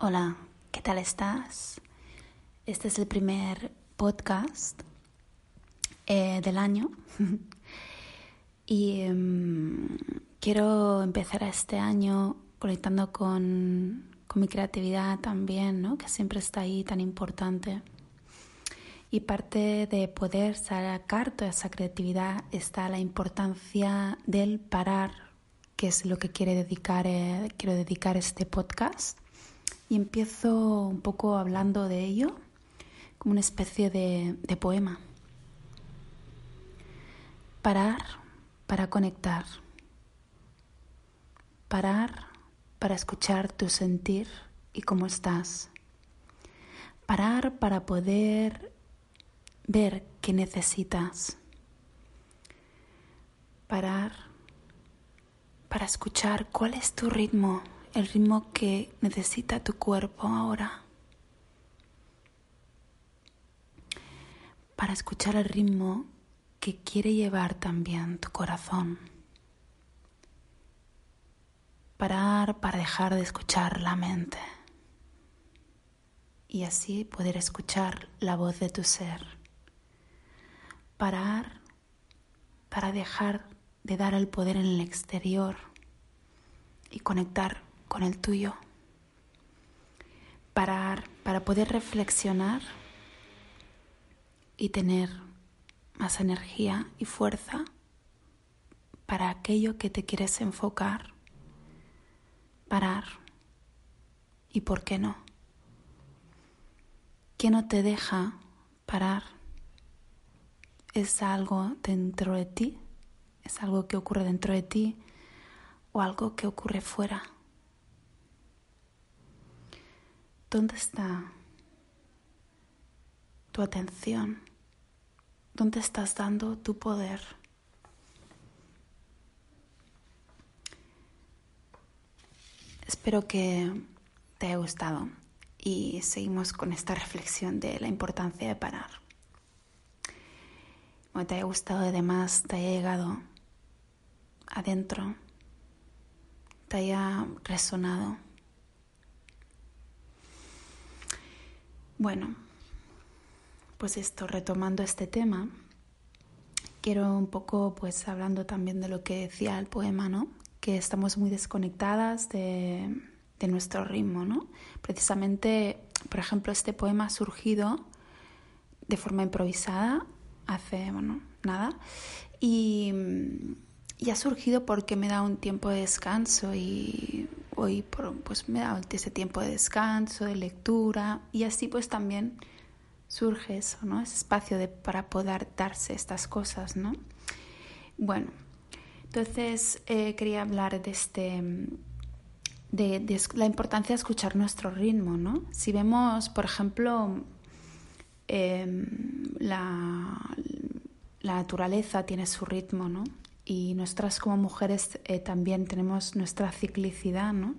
Hola, ¿qué tal estás? Este es el primer podcast eh, del año y um, quiero empezar este año conectando con, con, mi creatividad también, ¿no? que siempre está ahí tan importante. Y parte de poder sacar toda esa creatividad está la importancia del parar, que es lo que quiere dedicar, eh, quiero dedicar este podcast y empiezo un poco hablando de ello como una especie de, poema. Parar para conectar. Parar para escuchar tu sentir y cómo estás. Parar para poder ver qué necesitas. Parar para escuchar cuál es tu ritmo el ritmo que necesita tu cuerpo ahora. Para escuchar el ritmo que quiere llevar también tu corazón. Parar para dejar de escuchar la mente y así poder escuchar la voz de tu ser. Parar para dejar de dar el poder en el exterior y conectar con el tuyo. Parar para poder reflexionar y tener más energía y fuerza para aquello que te quieres enfocar. Parar. ¿Y por qué no? ¿Qué no te deja parar? ¿Es algo dentro de ti? ¿Es algo que ocurre dentro de ti o algo que ocurre fuera? ¿Dónde está tu atención? ¿Dónde estás dando tu poder? Espero que te haya gustado y seguimos con esta reflexión de la importancia de parar. Como te haya gustado, además te haya llegado adentro, te haya resonado Bueno, pues esto, retomando este tema, quiero un poco, pues hablando también de lo que decía el poema, ¿no? Que estamos muy desconectadas de, de nuestro ritmo, ¿no? Precisamente, por ejemplo, este poema ha surgido de forma improvisada hace, bueno, nada. Y, y ha surgido porque me da un tiempo de descanso y hoy pues me dado ese tiempo de descanso, de lectura y así pues también surge eso, ¿no? Ese espacio de, para poder darse estas cosas, ¿no? Bueno, entonces eh, quería hablar de este... De, la importancia de escuchar nuestro ritmo, ¿no? Si vemos, por ejemplo, em, la, la naturaleza tiene su ritmo, ¿no? Y nosotras como mujeres eh, también tenemos nuestra ciclicidad, ¿no?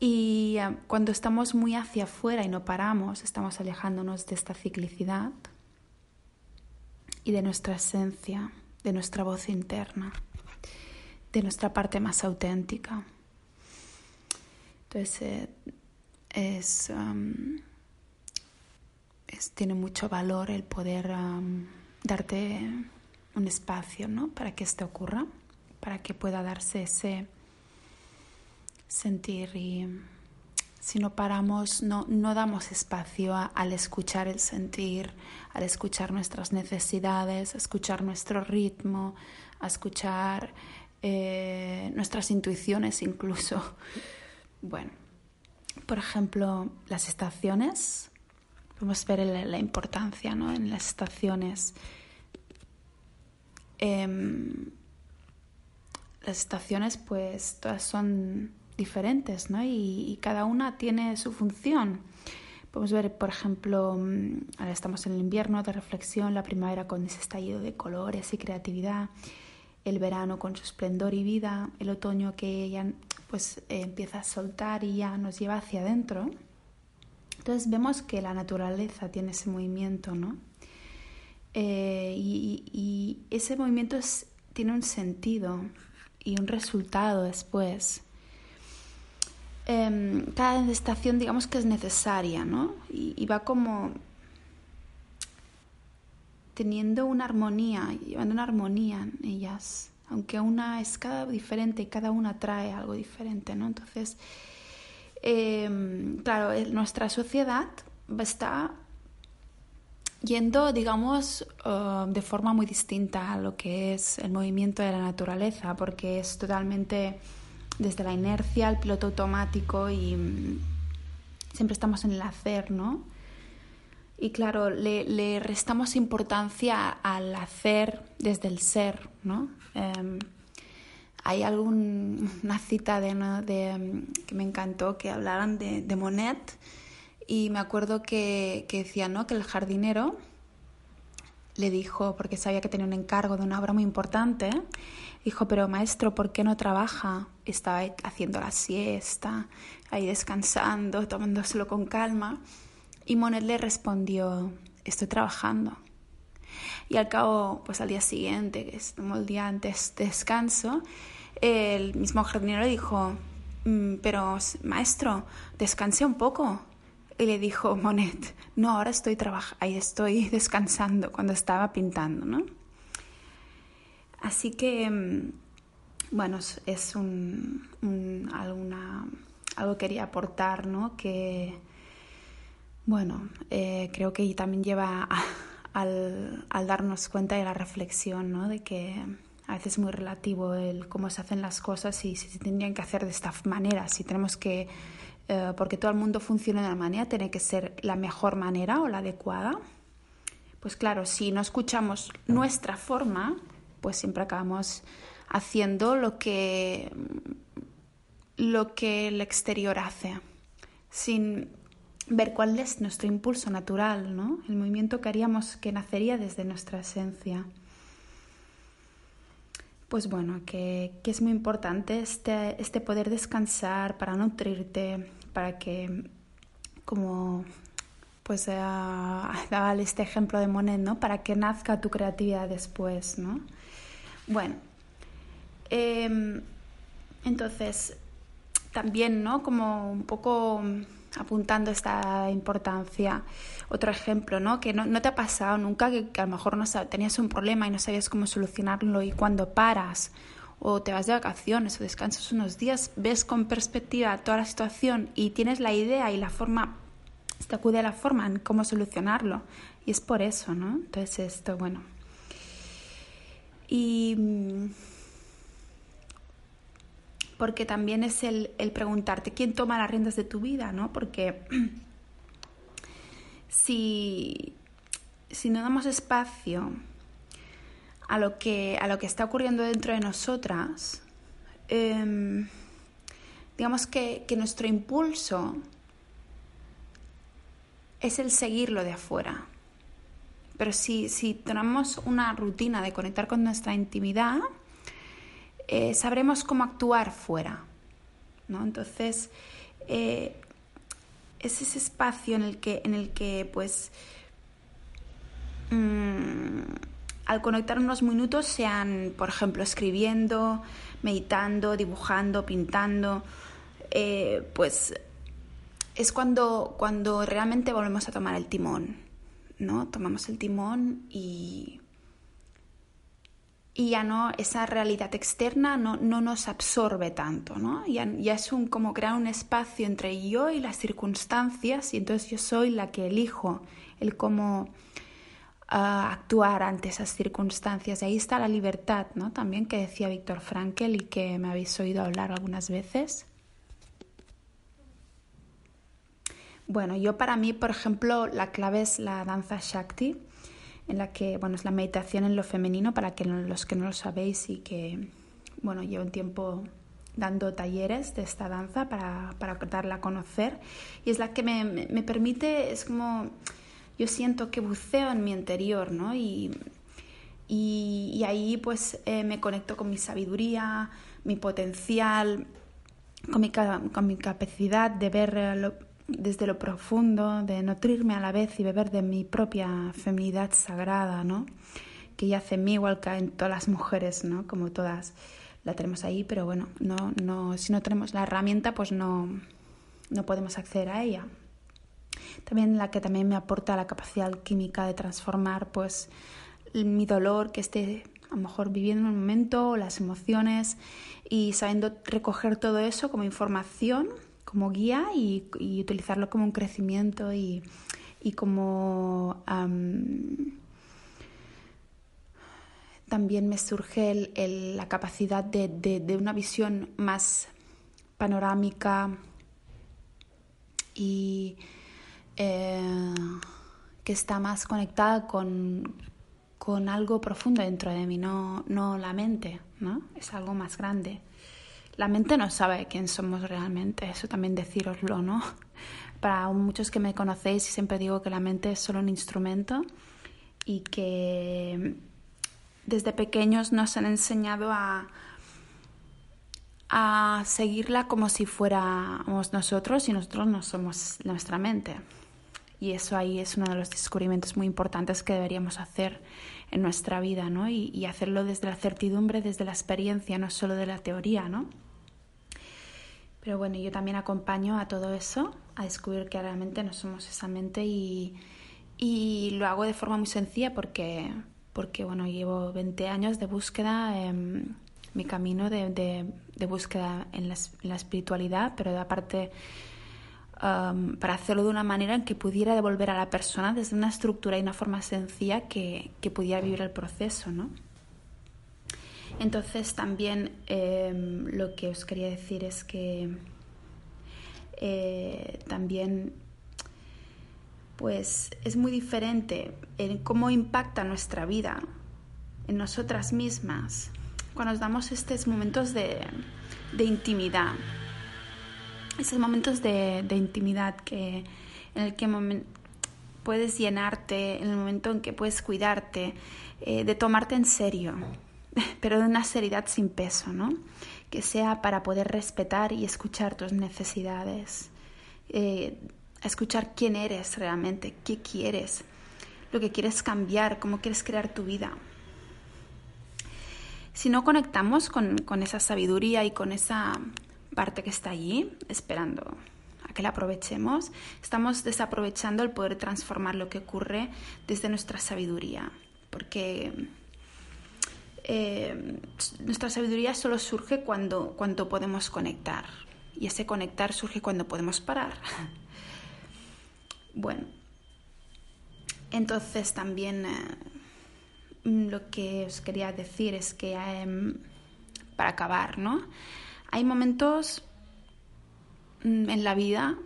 Y eh, cuando estamos muy hacia afuera y no paramos, estamos alejándonos de esta ciclicidad y de nuestra esencia, de nuestra voz interna, de nuestra parte más auténtica. Entonces, eh, es, tiene mucho valor el poder darte un espacio ¿no? para que esto ocurra, para que pueda darse ese sentir y si no paramos, no, no damos espacio al escuchar el sentir, al escuchar nuestras necesidades, a escuchar nuestro ritmo, a escuchar eh, nuestras intuiciones incluso. Bueno, por ejemplo, las estaciones, podemos ver la, importancia ¿no? en las estaciones Em, las estaciones pues todas son diferentes, ¿no? Y, cada una tiene su función. Podemos ver, por ejemplo, mm, ahora estamos en el invierno de reflexión, la primavera con ese estallido de colores y creatividad, el verano con su esplendor y vida, el otoño que ya pues empieza a soltar y ya nos lleva hacia adentro. Entonces vemos que la naturaleza tiene ese movimiento, ¿no? Eh, y, ese movimiento tiene un sentido y un resultado después. em, cada estación digamos que es necesaria, ¿no? Y, va como teniendo una armonía, llevando una armonía en ellas, aunque una es cada diferente y cada una trae algo diferente, ¿no? Entonces, em, claro, nuestra sociedad está yendo, digamos, eh, de forma muy distinta a lo que es el movimiento de la naturaleza, porque es totalmente desde la inercia, el piloto automático y mm, siempre estamos en el hacer, ¿no? Y claro, le, restamos importancia al hacer desde el ser, ¿no? Em, hay alguna cita de, de, que me encantó que hablaran de Monet y me acuerdo que, que decía ¿no? que el jardinero le dijo, porque sabía que tenía un encargo de una obra muy importante, dijo, pero maestro, ¿por qué no trabaja? Estaba haciendo la siesta, ahí descansando, tomándoselo con calma. Y Monet le respondió, estoy trabajando. Y al cabo, pues al día siguiente, que es como el día antes de descanso, el mismo jardinero le dijo, mm, pero maestro, descanse un poco. Y le dijo Monet, no, ahora estoy ahí estoy descansando cuando estaba pintando, ¿no? Así que, mm, bueno, es un, alguna, algo que quería aportar, ¿no? Que, bueno, eh, creo que también lleva al, al, darnos cuenta de la reflexión, ¿no? De que a veces es muy relativo el cómo se hacen las cosas y si se tendrían que hacer de esta manera, si tenemos que eh, porque todo el mundo funciona de una manera, tiene que ser la mejor manera o la adecuada. Pues claro, si no escuchamos nuestra forma, pues siempre acabamos haciendo lo que, lo que el exterior hace, sin ver cuál es nuestro impulso natural, ¿no? el movimiento que haríamos que nacería desde nuestra esencia. Pues bueno, que, que es muy importante este, este poder descansar para nutrirte, para que, como pues daba este ejemplo de Monet, ¿no? Para que nazca tu creatividad después, ¿no? Bueno, em, entonces también, ¿no? Como un poco apuntando esta importancia. Otro ejemplo, ¿no? Que no, te ha pasado nunca que, que, a lo mejor no tenías un problema y no sabías cómo solucionarlo y cuando paras o te vas de vacaciones o descansas unos días, ves con perspectiva toda la situación y tienes la idea y la forma, te acude a la forma en cómo solucionarlo. Y es por eso, ¿no? Entonces esto, bueno. Y mm, porque también es el, el preguntarte quién toma las riendas de tu vida, ¿no? Porque si, si no damos espacio a lo que, a lo que está ocurriendo dentro de nosotras, em, digamos que, nuestro impulso es el seguirlo de afuera. Pero si, si tenemos una rutina de conectar con nuestra intimidad, eh, sabremos cómo actuar fuera. ¿no? Entonces, eh, es ese espacio en el que, en el que pues, mm, al conectar unos minutos sean, por ejemplo, escribiendo, meditando, dibujando, pintando, eh, pues es cuando, cuando realmente volvemos a tomar el timón, ¿no? Tomamos el timón y, y ya no, esa realidad externa no, no nos absorbe tanto, ¿no? Ya, ya es un, como crear un espacio entre yo y las circunstancias y entonces yo soy la que elijo el cómo actuar ante esas circunstancias. ahí está la libertad, ¿no? También que decía Víctor Frankel y que me habéis oído hablar algunas veces. Bueno, yo para mí, por ejemplo, la clave es la danza Shakti, en la que, bueno, es la meditación en lo femenino, para que los que no lo sabéis y que, bueno, llevo un tiempo dando talleres de esta danza para, para darla a conocer. Y es la que me, me permite, es como yo siento que buceo en mi interior, ¿no? Y, y, ahí pues eh, me conecto con mi sabiduría, mi potencial, con mi, con mi capacidad de ver eh, desde lo profundo, de nutrirme a la vez y beber de mi propia feminidad sagrada, ¿no? Que yace en mí igual que en todas las mujeres, ¿no? Como todas la tenemos ahí, pero bueno, no, no, si no tenemos la herramienta, pues no, no podemos acceder a ella. También la que también me aporta la capacidad química de transformar pues mi dolor que esté a lo mejor viviendo en un momento, las emociones y sabiendo recoger todo eso como información, como guía y, utilizarlo como un crecimiento y, como también me surge la capacidad de, una visión más panorámica y eh, que está más conectada con, con algo profundo dentro de mí, no, no la mente, ¿no? Es algo más grande. La mente no sabe quién somos realmente, eso también decíroslo, ¿no? Para muchos que me conocéis siempre digo que la mente es solo un instrumento y que desde pequeños nos han enseñado a, a seguirla como si fuéramos nosotros y nosotros no somos nuestra mente. Y eso ahí es uno de los descubrimientos muy importantes que deberíamos hacer en nuestra vida, ¿no? Y, hacerlo desde la certidumbre, desde la experiencia, no solo de la teoría, ¿no? Pero bueno, yo también acompaño a todo eso, a descubrir que realmente no somos esa mente y, y lo hago de forma muy sencilla porque, porque bueno, llevo 20 años de búsqueda, en mi camino de, de, búsqueda en la, en la espiritualidad, pero aparte para hacerlo de una manera en que pudiera devolver a la persona desde una estructura y una forma sencilla que, que pudiera vivir el proceso, ¿no? Entonces también em, lo que os quería decir es que eh, también pues es muy diferente en cómo impacta nuestra vida, en nosotras mismas, cuando nos damos estos momentos de, de intimidad. Esos momentos de, intimidad que, en el que puedes llenarte, en el momento en que puedes cuidarte, eh, de tomarte en serio, pero de una seriedad sin peso, ¿no? Que sea para poder respetar y escuchar tus necesidades, eh, escuchar quién eres realmente, qué quieres, lo que quieres cambiar, cómo quieres crear tu vida. Si no conectamos con, con esa sabiduría y con esa parte que está allí esperando a que la aprovechemos, estamos desaprovechando el poder transformar lo que ocurre desde nuestra sabiduría, porque eh, nuestra sabiduría solo surge cuando, cuando podemos conectar y ese conectar surge cuando podemos parar. Bueno, entonces también eh, lo que os quería decir es que em, para acabar, ¿no? Hay momentos mm, en la vida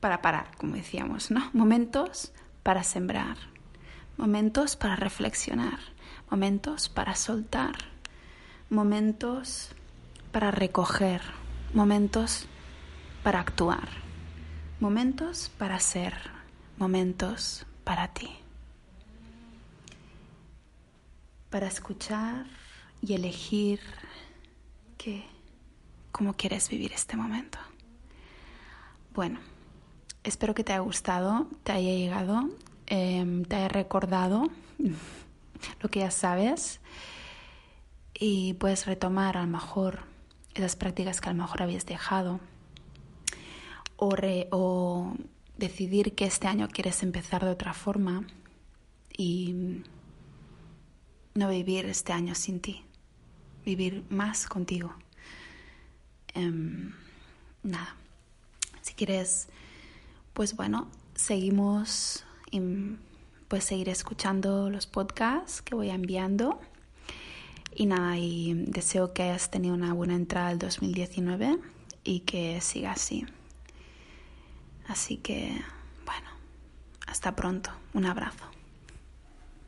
para parar, como decíamos, ¿no? Momentos para sembrar, momentos para reflexionar, momentos para soltar, momentos para recoger, momentos para actuar, momentos para ser, momentos para ti. Para escuchar y elegir qué cómo quieres vivir este momento. Bueno, espero que te haya gustado, te haya llegado, em, te haya recordado lo que ya sabes y puedes retomar a lo mejor esas prácticas que a lo mejor habías dejado o, o decidir que este año quieres empezar de otra forma y no vivir este año sin ti, vivir más contigo. Em, nada, si quieres, pues bueno, seguimos, pues seguir escuchando los podcasts que voy enviando. Y nada, y deseo que hayas tenido una buena entrada al 2019 y que siga así. Así que, bueno, hasta pronto. Un abrazo.